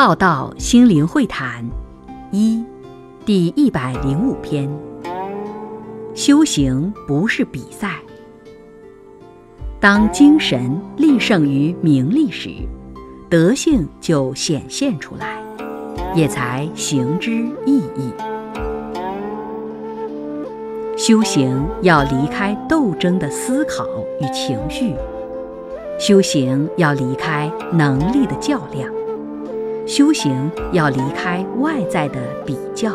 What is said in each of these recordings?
浩道心灵会谈一第一百零五篇：修行不是比赛。当精神立胜于名利时，德性就显现出来，也才行之意义。修行要离开斗争的思考与情绪，修行要离开能力的较量，修行要离开外在的比较。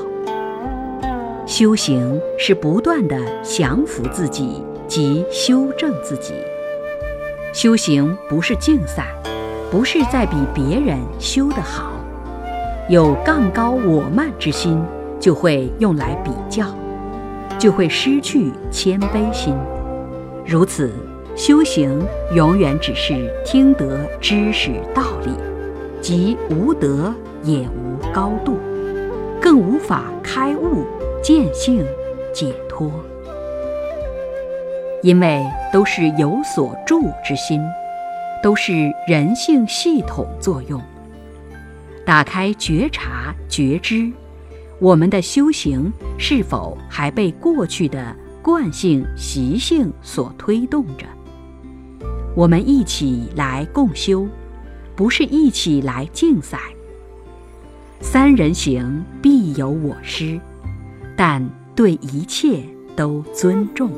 修行是不断的降服自己及修正自己。修行不是竞赛，不是在比别人修得好。有杠高我慢之心，就会用来比较。就会失去谦卑心，如此修行永远只是听得知识道理，即无德也无高度，更无法开悟见性解脱。因为都是有所住之心，都是人性系统作用。打开觉察觉知。我们的修行是否还被过去的惯性习性所推动着？我们一起来共修，不是一起来竞赛。三人行必有我师，但对一切都尊重。